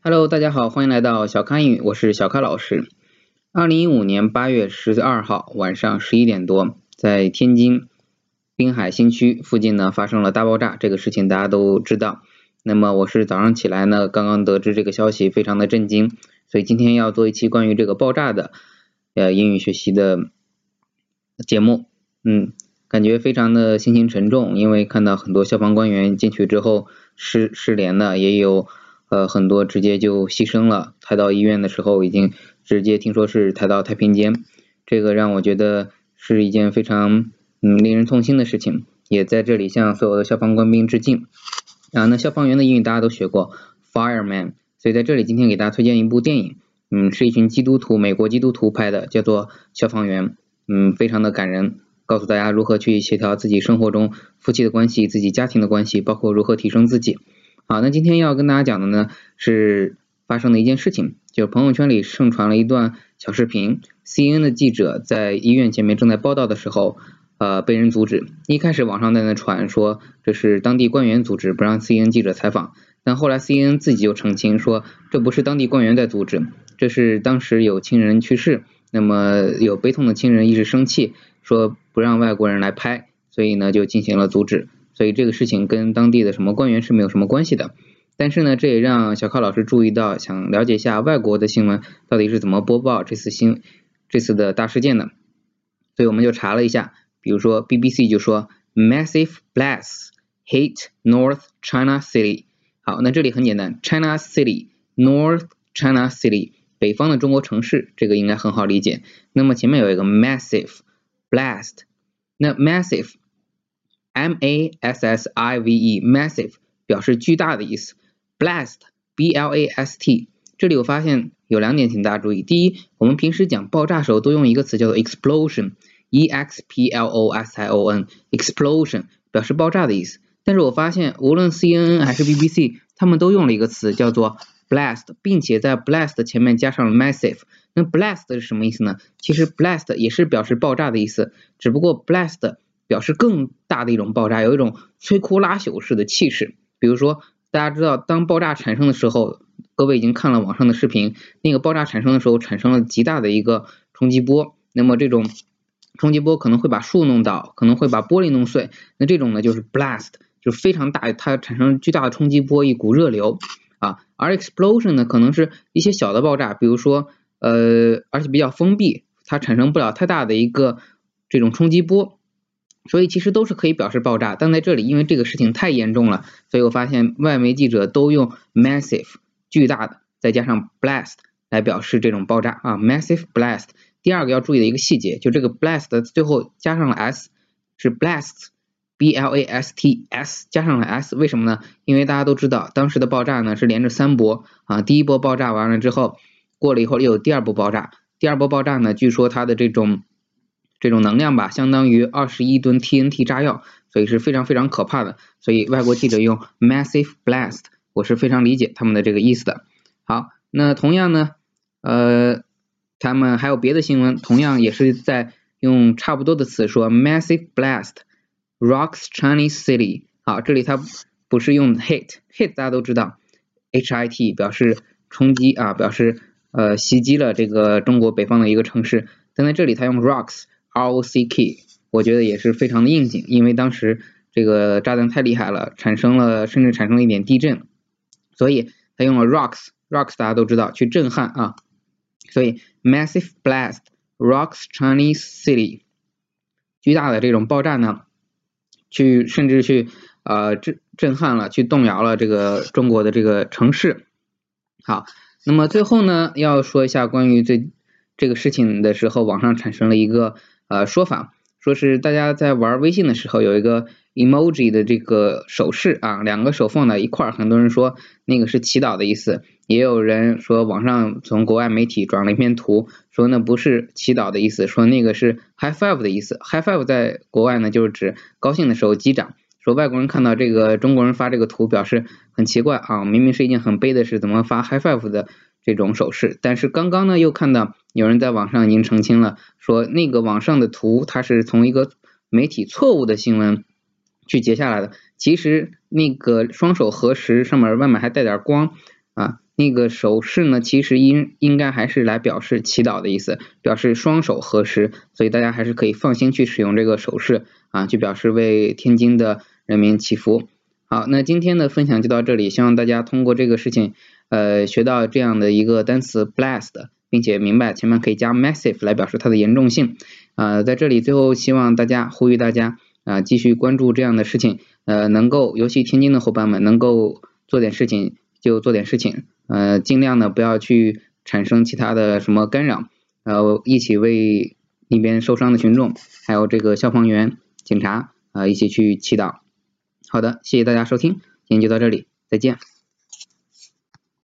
Hello，大家好，欢迎来到小咖英语，我是小咖老师。二零一五年八月十二号晚上十一点多，在天津滨海新区附近呢发生了大爆炸，这个事情大家都知道。那么我是早上起来呢，刚刚得知这个消息，非常的震惊，所以今天要做一期关于这个爆炸的呃英语学习的节目。嗯，感觉非常的心情沉重，因为看到很多消防官员进去之后失失联的，也有。呃，很多直接就牺牲了，抬到医院的时候已经直接听说是抬到太平间，这个让我觉得是一件非常嗯令人痛心的事情，也在这里向所有的消防官兵致敬。啊，那消防员的英语大家都学过，fireman，所以在这里今天给大家推荐一部电影，嗯，是一群基督徒，美国基督徒拍的，叫做《消防员》，嗯，非常的感人，告诉大家如何去协调自己生活中夫妻的关系、自己家庭的关系，包括如何提升自己。好，那今天要跟大家讲的呢是发生的一件事情，就是朋友圈里盛传了一段小视频，CNN 的记者在医院前面正在报道的时候，呃，被人阻止。一开始网上在那传说这是当地官员阻止不让 CNN 记者采访，但后来 CNN 自己就澄清说这不是当地官员在阻止，这是当时有亲人去世，那么有悲痛的亲人一时生气，说不让外国人来拍，所以呢就进行了阻止。所以这个事情跟当地的什么官员是没有什么关系的，但是呢，这也让小康老师注意到，想了解一下外国的新闻到底是怎么播报这次新这次的大事件的，所以我们就查了一下，比如说 BBC 就说 massive blast hit North China City，好，那这里很简单，China City，North China City，北方的中国城市，这个应该很好理解。那么前面有一个 massive blast，那 massive。M A S S I V E massive 表示巨大的意思，blast B L A S T 这里我发现有两点请大家注意，第一，我们平时讲爆炸时候都用一个词叫做 explosion E X P L O S I O N explosion 表示爆炸的意思，但是我发现无论 C N N 还是 B B C 他们都用了一个词叫做 blast，并且在 blast 前面加上了 massive，那 blast 是什么意思呢？其实 blast 也是表示爆炸的意思，只不过 blast 表示更大的一种爆炸，有一种摧枯拉朽式的气势。比如说，大家知道，当爆炸产生的时候，各位已经看了网上的视频，那个爆炸产生的时候产生了极大的一个冲击波。那么这种冲击波可能会把树弄倒，可能会把玻璃弄碎。那这种呢，就是 blast，就是非常大，它产生巨大的冲击波，一股热流啊。而 explosion 呢，可能是一些小的爆炸，比如说呃，而且比较封闭，它产生不了太大的一个这种冲击波。所以其实都是可以表示爆炸，但在这里因为这个事情太严重了，所以我发现外媒记者都用 massive 巨大的，再加上 blast 来表示这种爆炸啊，massive blast。第二个要注意的一个细节，就这个 blast 最后加上了 s，是 blast，b l a s t s 加上了 s，为什么呢？因为大家都知道当时的爆炸呢是连着三波啊，第一波爆炸完了之后，过了以后又有第二波爆炸，第二波爆炸呢，据说它的这种。这种能量吧，相当于二十一吨 TNT 炸药，所以是非常非常可怕的。所以外国记者用 massive blast，我是非常理解他们的这个意思的。好，那同样呢，呃，他们还有别的新闻，同样也是在用差不多的词说 massive blast rocks Chinese city。好，这里它不是用 hit，hit 大家都知道，H I T 表示冲击啊，表示呃袭击了这个中国北方的一个城市，但在这里它用 rocks。R O C K，我觉得也是非常的应景，因为当时这个炸弹太厉害了，产生了甚至产生了一点地震，所以他用了 rocks，rocks 大家都知道去震撼啊，所以 massive blast rocks Chinese city，巨大的这种爆炸呢，去甚至去呃震震撼了，去动摇了这个中国的这个城市。好，那么最后呢，要说一下关于最这个事情的时候，网上产生了一个。呃，说法说是大家在玩微信的时候有一个 emoji 的这个手势啊，两个手放在一块儿，很多人说那个是祈祷的意思，也有人说网上从国外媒体转了一篇图，说那不是祈祷的意思，说那个是 high five 的意思，high five 在国外呢就是指高兴的时候击掌，说外国人看到这个中国人发这个图表示很奇怪啊，明明是一件很悲的事，怎么发 high five 的？这种手势，但是刚刚呢又看到有人在网上已经澄清了，说那个网上的图它是从一个媒体错误的新闻去截下来的，其实那个双手合十上面外面还带点光啊，那个手势呢，其实应应该还是来表示祈祷的意思，表示双手合十，所以大家还是可以放心去使用这个手势啊，去表示为天津的人民祈福。好，那今天的分享就到这里，希望大家通过这个事情，呃，学到这样的一个单词 blessed，并且明白前面可以加 massive 来表示它的严重性。呃，在这里最后希望大家呼吁大家啊，继续关注这样的事情，呃，能够尤其天津的伙伴们能够做点事情就做点事情，呃，尽量呢不要去产生其他的什么干扰，呃，一起为那边受伤的群众，还有这个消防员、警察啊，一起去祈祷。好的，谢谢大家收听，今天就到这里，再见。